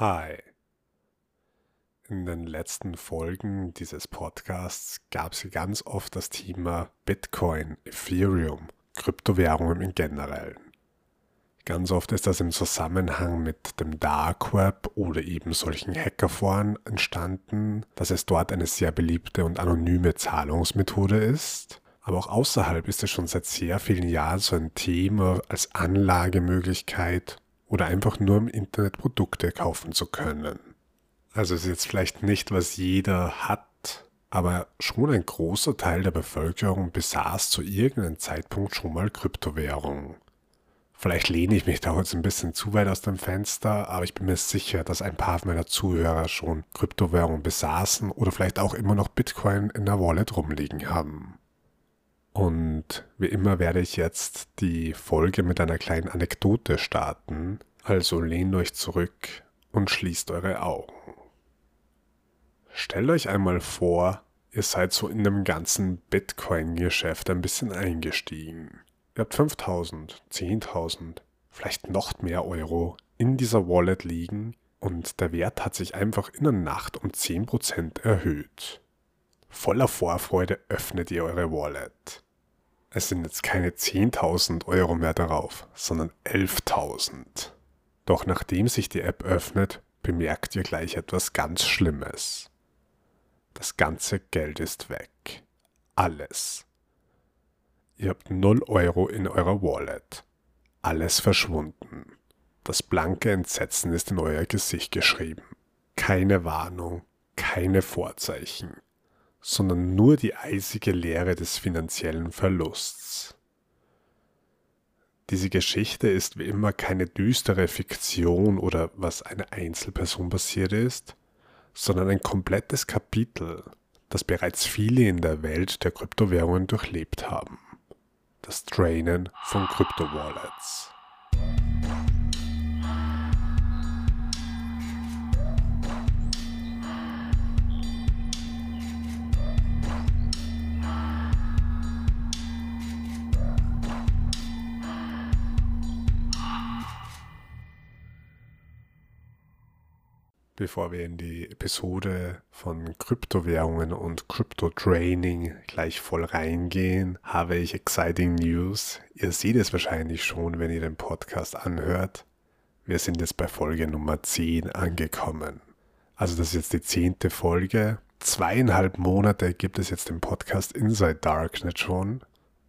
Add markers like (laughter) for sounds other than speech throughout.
Hi. In den letzten Folgen dieses Podcasts gab es ganz oft das Thema Bitcoin, Ethereum, Kryptowährungen im Generellen. Ganz oft ist das im Zusammenhang mit dem Dark Web oder eben solchen Hackerforen entstanden, dass es dort eine sehr beliebte und anonyme Zahlungsmethode ist. Aber auch außerhalb ist es schon seit sehr vielen Jahren so ein Thema als Anlagemöglichkeit oder einfach nur im Internet Produkte kaufen zu können. Also ist jetzt vielleicht nicht, was jeder hat, aber schon ein großer Teil der Bevölkerung besaß zu irgendeinem Zeitpunkt schon mal Kryptowährung. Vielleicht lehne ich mich da jetzt ein bisschen zu weit aus dem Fenster, aber ich bin mir sicher, dass ein paar meiner Zuhörer schon Kryptowährung besaßen oder vielleicht auch immer noch Bitcoin in der Wallet rumliegen haben. Und wie immer werde ich jetzt die Folge mit einer kleinen Anekdote starten, also lehnt euch zurück und schließt eure Augen. Stellt euch einmal vor, ihr seid so in dem ganzen Bitcoin-Geschäft ein bisschen eingestiegen. Ihr habt 5000, 10.000, vielleicht noch mehr Euro in dieser Wallet liegen und der Wert hat sich einfach in der Nacht um 10% erhöht. Voller Vorfreude öffnet ihr eure Wallet. Es sind jetzt keine 10.000 Euro mehr darauf, sondern 11.000. Doch nachdem sich die App öffnet, bemerkt ihr gleich etwas ganz Schlimmes. Das ganze Geld ist weg. Alles. Ihr habt 0 Euro in eurer Wallet. Alles verschwunden. Das blanke Entsetzen ist in euer Gesicht geschrieben. Keine Warnung, keine Vorzeichen, sondern nur die eisige Leere des finanziellen Verlusts. Diese Geschichte ist wie immer keine düstere Fiktion oder was einer Einzelperson passiert ist, sondern ein komplettes Kapitel, das bereits viele in der Welt der Kryptowährungen durchlebt haben das Drainen von Kryptowallets. Bevor wir in die Episode von Kryptowährungen und Krypto-Training gleich voll reingehen, habe ich exciting News. Ihr seht es wahrscheinlich schon, wenn ihr den Podcast anhört. Wir sind jetzt bei Folge Nummer 10 angekommen. Also das ist jetzt die zehnte Folge. Zweieinhalb Monate gibt es jetzt den Podcast Inside Darknet schon.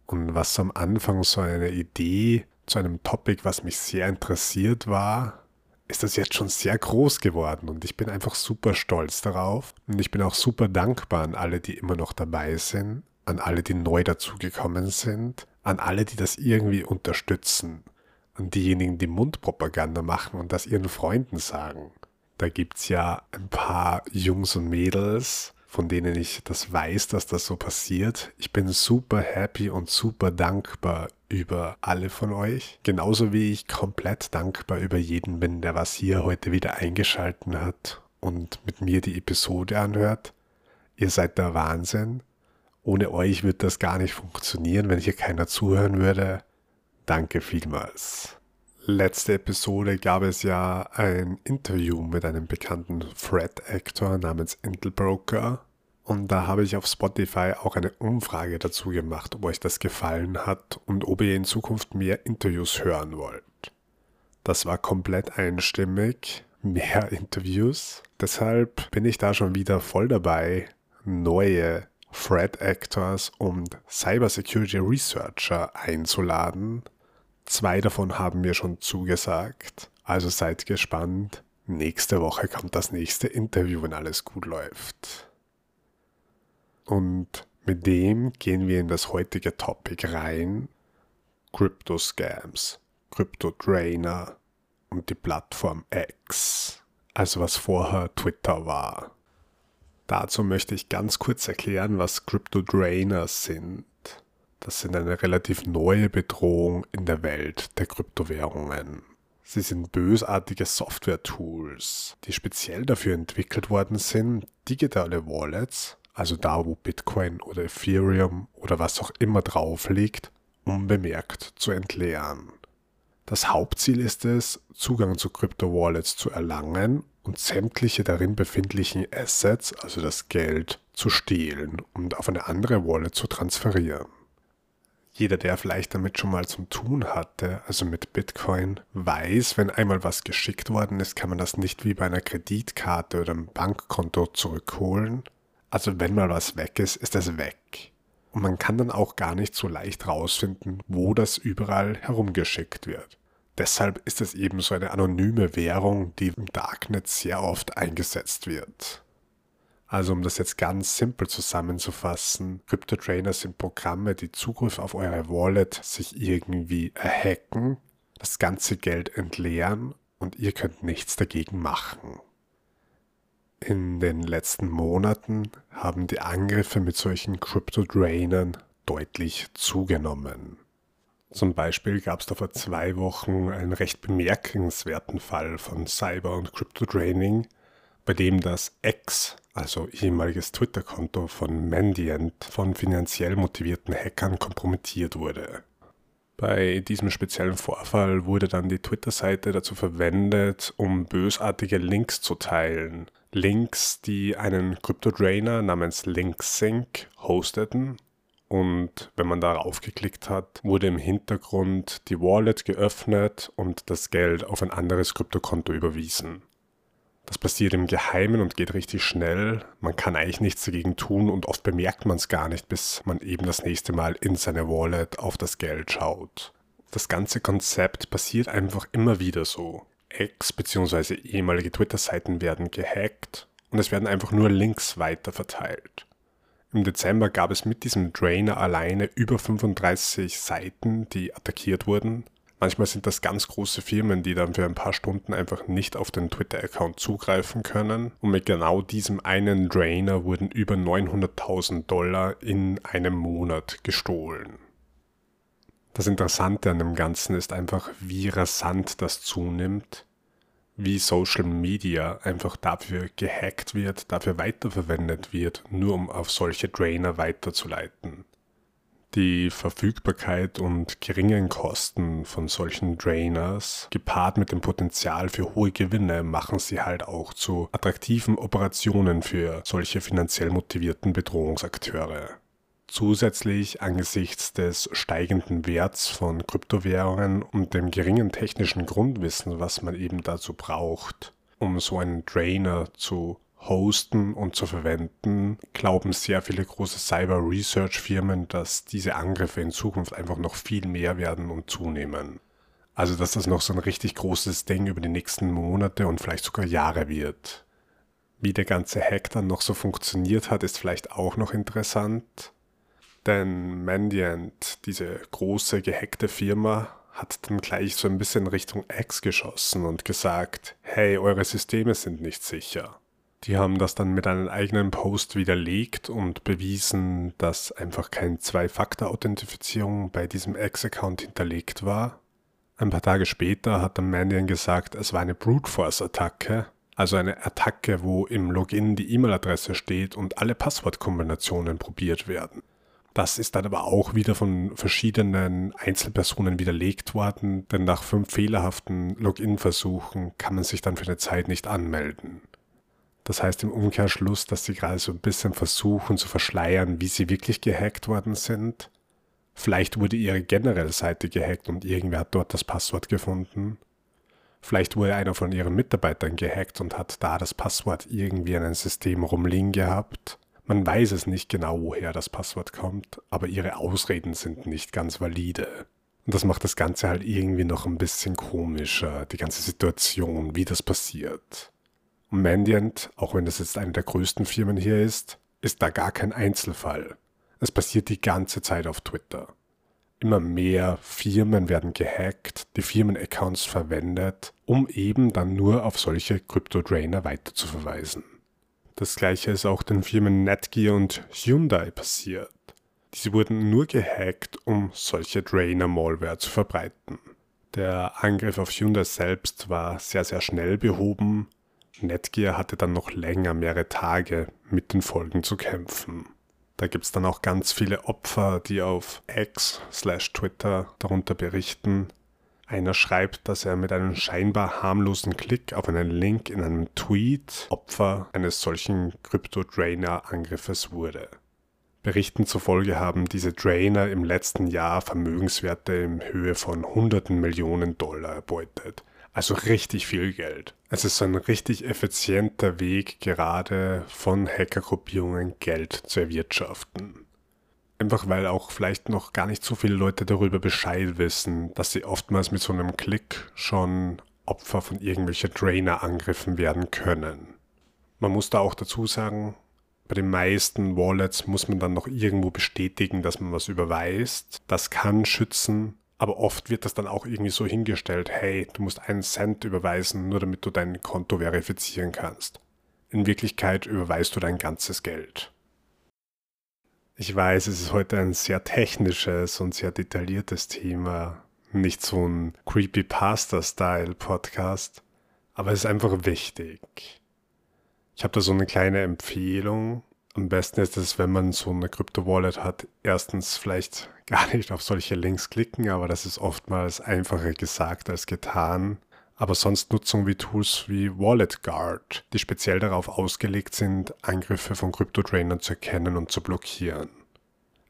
Und was am Anfang so eine Idee zu einem Topic, was mich sehr interessiert war, ist das jetzt schon sehr groß geworden und ich bin einfach super stolz darauf und ich bin auch super dankbar an alle, die immer noch dabei sind, an alle, die neu dazugekommen sind, an alle, die das irgendwie unterstützen, an diejenigen, die Mundpropaganda machen und das ihren Freunden sagen. Da gibt es ja ein paar Jungs und Mädels, von denen ich das weiß, dass das so passiert. Ich bin super happy und super dankbar über alle von euch. Genauso wie ich komplett dankbar über jeden bin, der was hier heute wieder eingeschalten hat und mit mir die Episode anhört. Ihr seid der Wahnsinn. Ohne euch wird das gar nicht funktionieren, wenn hier keiner zuhören würde. Danke vielmals. Letzte Episode gab es ja ein Interview mit einem bekannten Threat-Actor namens Intel Broker. Und da habe ich auf Spotify auch eine Umfrage dazu gemacht, ob euch das gefallen hat und ob ihr in Zukunft mehr Interviews hören wollt. Das war komplett einstimmig, mehr (laughs) Interviews. Deshalb bin ich da schon wieder voll dabei, neue Threat Actors und Cybersecurity Researcher einzuladen. Zwei davon haben mir schon zugesagt, also seid gespannt. Nächste Woche kommt das nächste Interview, wenn alles gut läuft. Und mit dem gehen wir in das heutige Topic rein. Crypto-Scams, Crypto-Drainer und die Plattform X, also was vorher Twitter war. Dazu möchte ich ganz kurz erklären, was Crypto-Drainers sind. Das sind eine relativ neue Bedrohung in der Welt der Kryptowährungen. Sie sind bösartige Software-Tools, die speziell dafür entwickelt worden sind, digitale Wallets also da, wo Bitcoin oder Ethereum oder was auch immer drauf liegt, unbemerkt zu entleeren. Das Hauptziel ist es, Zugang zu Crypto-Wallets zu erlangen und sämtliche darin befindlichen Assets, also das Geld, zu stehlen und auf eine andere Wallet zu transferieren. Jeder, der vielleicht damit schon mal zum Tun hatte, also mit Bitcoin, weiß, wenn einmal was geschickt worden ist, kann man das nicht wie bei einer Kreditkarte oder einem Bankkonto zurückholen. Also wenn mal was weg ist, ist es weg. Und man kann dann auch gar nicht so leicht rausfinden, wo das überall herumgeschickt wird. Deshalb ist es eben so eine anonyme Währung, die im Darknet sehr oft eingesetzt wird. Also um das jetzt ganz simpel zusammenzufassen, Crypto-Trainer sind Programme, die Zugriff auf eure Wallet sich irgendwie erhacken, das ganze Geld entleeren und ihr könnt nichts dagegen machen. In den letzten Monaten haben die Angriffe mit solchen Crypto-Drainern deutlich zugenommen. Zum Beispiel gab es da vor zwei Wochen einen recht bemerkenswerten Fall von Cyber- und Crypto-Draining, bei dem das X, also ehemaliges Twitter-Konto von Mandiant, von finanziell motivierten Hackern kompromittiert wurde. Bei diesem speziellen Vorfall wurde dann die Twitter-Seite dazu verwendet, um bösartige Links zu teilen, Links, die einen Crypto-Drainer namens LinkSync hosteten. Und wenn man darauf geklickt hat, wurde im Hintergrund die Wallet geöffnet und das Geld auf ein anderes Kryptokonto überwiesen. Das passiert im Geheimen und geht richtig schnell. Man kann eigentlich nichts dagegen tun und oft bemerkt man es gar nicht, bis man eben das nächste Mal in seine Wallet auf das Geld schaut. Das ganze Konzept passiert einfach immer wieder so. Ex- bzw. ehemalige Twitter-Seiten werden gehackt und es werden einfach nur Links weiterverteilt. Im Dezember gab es mit diesem Drainer alleine über 35 Seiten, die attackiert wurden. Manchmal sind das ganz große Firmen, die dann für ein paar Stunden einfach nicht auf den Twitter-Account zugreifen können. Und mit genau diesem einen Drainer wurden über 900.000 Dollar in einem Monat gestohlen. Das Interessante an dem Ganzen ist einfach, wie rasant das zunimmt, wie Social Media einfach dafür gehackt wird, dafür weiterverwendet wird, nur um auf solche Drainer weiterzuleiten. Die Verfügbarkeit und geringen Kosten von solchen Drainers, gepaart mit dem Potenzial für hohe Gewinne, machen sie halt auch zu attraktiven Operationen für solche finanziell motivierten Bedrohungsakteure. Zusätzlich angesichts des steigenden Werts von Kryptowährungen und dem geringen technischen Grundwissen, was man eben dazu braucht, um so einen Drainer zu hosten und zu verwenden, glauben sehr viele große Cyber Research Firmen, dass diese Angriffe in Zukunft einfach noch viel mehr werden und zunehmen. Also dass das noch so ein richtig großes Ding über die nächsten Monate und vielleicht sogar Jahre wird. Wie der ganze Hack dann noch so funktioniert hat, ist vielleicht auch noch interessant. Denn Mandiant, diese große gehackte Firma, hat dann gleich so ein bisschen Richtung X geschossen und gesagt, hey, eure Systeme sind nicht sicher. Die haben das dann mit einem eigenen Post widerlegt und bewiesen, dass einfach keine Zwei-Faktor-Authentifizierung bei diesem X-Account hinterlegt war. Ein paar Tage später hat dann Mandiant gesagt, es war eine Brute Force-Attacke, also eine Attacke, wo im Login die E-Mail-Adresse steht und alle Passwortkombinationen probiert werden. Das ist dann aber auch wieder von verschiedenen Einzelpersonen widerlegt worden, denn nach fünf fehlerhaften Login-Versuchen kann man sich dann für eine Zeit nicht anmelden. Das heißt im Umkehrschluss, dass sie gerade so ein bisschen versuchen zu verschleiern, wie sie wirklich gehackt worden sind. Vielleicht wurde ihre generelle Seite gehackt und irgendwer hat dort das Passwort gefunden. Vielleicht wurde einer von ihren Mitarbeitern gehackt und hat da das Passwort irgendwie in ein System rumliegen gehabt. Man weiß es nicht genau, woher das Passwort kommt, aber ihre Ausreden sind nicht ganz valide. Und das macht das Ganze halt irgendwie noch ein bisschen komischer, die ganze Situation, wie das passiert. Und Mandiant, auch wenn das jetzt eine der größten Firmen hier ist, ist da gar kein Einzelfall. Es passiert die ganze Zeit auf Twitter. Immer mehr Firmen werden gehackt, die Firmenaccounts verwendet, um eben dann nur auf solche Crypto-Drainer weiterzuverweisen. Das gleiche ist auch den Firmen Netgear und Hyundai passiert. Diese wurden nur gehackt, um solche Drainer-Malware zu verbreiten. Der Angriff auf Hyundai selbst war sehr, sehr schnell behoben. Netgear hatte dann noch länger, mehrere Tage mit den Folgen zu kämpfen. Da gibt es dann auch ganz viele Opfer, die auf X slash Twitter darunter berichten. Einer schreibt, dass er mit einem scheinbar harmlosen Klick auf einen Link in einem Tweet Opfer eines solchen Crypto-Drainer-Angriffes wurde. Berichten zufolge haben diese Drainer im letzten Jahr Vermögenswerte in Höhe von hunderten Millionen Dollar erbeutet. Also richtig viel Geld. Es ist ein richtig effizienter Weg, gerade von Hackergruppierungen Geld zu erwirtschaften. Einfach weil auch vielleicht noch gar nicht so viele Leute darüber Bescheid wissen, dass sie oftmals mit so einem Klick schon Opfer von irgendwelchen Drainer-Angriffen werden können. Man muss da auch dazu sagen, bei den meisten Wallets muss man dann noch irgendwo bestätigen, dass man was überweist. Das kann schützen, aber oft wird das dann auch irgendwie so hingestellt, hey, du musst einen Cent überweisen, nur damit du dein Konto verifizieren kannst. In Wirklichkeit überweist du dein ganzes Geld. Ich weiß, es ist heute ein sehr technisches und sehr detailliertes Thema, nicht so ein Creepypasta-Style-Podcast, aber es ist einfach wichtig. Ich habe da so eine kleine Empfehlung. Am besten ist es, wenn man so eine Krypto-Wallet hat, erstens vielleicht gar nicht auf solche Links klicken, aber das ist oftmals einfacher gesagt als getan aber sonst Nutzung wie Tools wie Wallet Guard, die speziell darauf ausgelegt sind, Angriffe von Kryptotrainern zu erkennen und zu blockieren.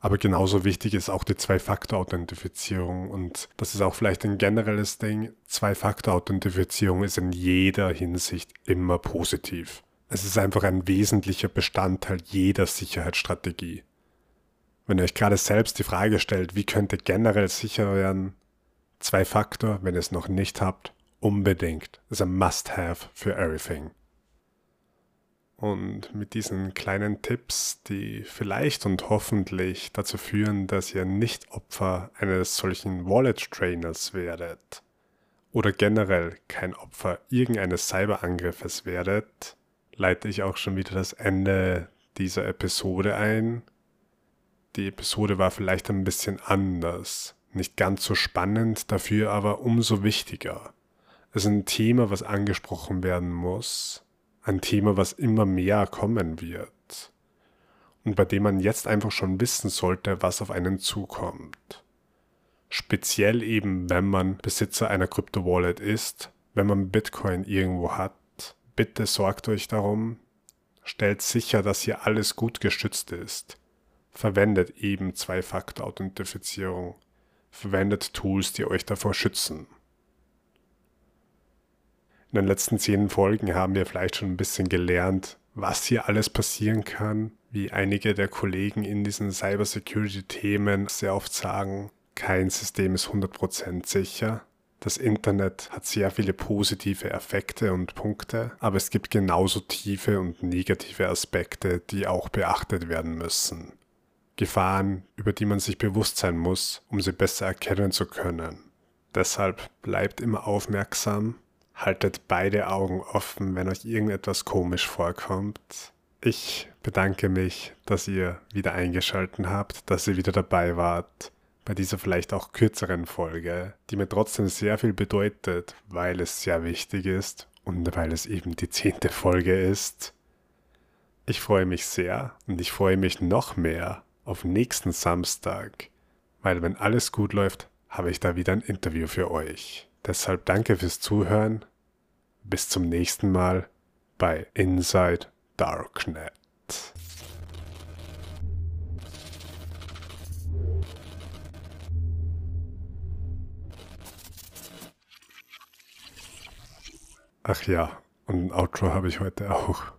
Aber genauso wichtig ist auch die Zwei-Faktor-Authentifizierung und das ist auch vielleicht ein generelles Ding. Zwei-Faktor-Authentifizierung ist in jeder Hinsicht immer positiv. Es ist einfach ein wesentlicher Bestandteil jeder Sicherheitsstrategie. Wenn ihr euch gerade selbst die Frage stellt, wie könnte generell sicher werden, Zwei-Faktor, wenn ihr es noch nicht habt, unbedingt. Das ist ein Must-Have für Everything. Und mit diesen kleinen Tipps, die vielleicht und hoffentlich dazu führen, dass ihr nicht Opfer eines solchen Wallet-Trainers werdet oder generell kein Opfer irgendeines Cyberangriffes werdet, leite ich auch schon wieder das Ende dieser Episode ein. Die Episode war vielleicht ein bisschen anders, nicht ganz so spannend, dafür aber umso wichtiger. Es ist ein Thema, was angesprochen werden muss. Ein Thema, was immer mehr kommen wird. Und bei dem man jetzt einfach schon wissen sollte, was auf einen zukommt. Speziell eben, wenn man Besitzer einer Krypto-Wallet ist, wenn man Bitcoin irgendwo hat. Bitte sorgt euch darum, stellt sicher, dass hier alles gut geschützt ist. Verwendet eben Zwei-Faktor-Authentifizierung. Verwendet Tools, die euch davor schützen. In den letzten zehn Folgen haben wir vielleicht schon ein bisschen gelernt, was hier alles passieren kann, wie einige der Kollegen in diesen Cybersecurity-Themen sehr oft sagen, kein System ist 100% sicher. Das Internet hat sehr viele positive Effekte und Punkte, aber es gibt genauso tiefe und negative Aspekte, die auch beachtet werden müssen. Gefahren, über die man sich bewusst sein muss, um sie besser erkennen zu können. Deshalb bleibt immer aufmerksam, Haltet beide Augen offen, wenn euch irgendetwas komisch vorkommt. Ich bedanke mich, dass ihr wieder eingeschaltet habt, dass ihr wieder dabei wart bei dieser vielleicht auch kürzeren Folge, die mir trotzdem sehr viel bedeutet, weil es sehr wichtig ist und weil es eben die zehnte Folge ist. Ich freue mich sehr und ich freue mich noch mehr auf nächsten Samstag, weil wenn alles gut läuft, habe ich da wieder ein Interview für euch. Deshalb danke fürs Zuhören. Bis zum nächsten Mal bei Inside Darknet. Ach ja, und ein Outro habe ich heute auch.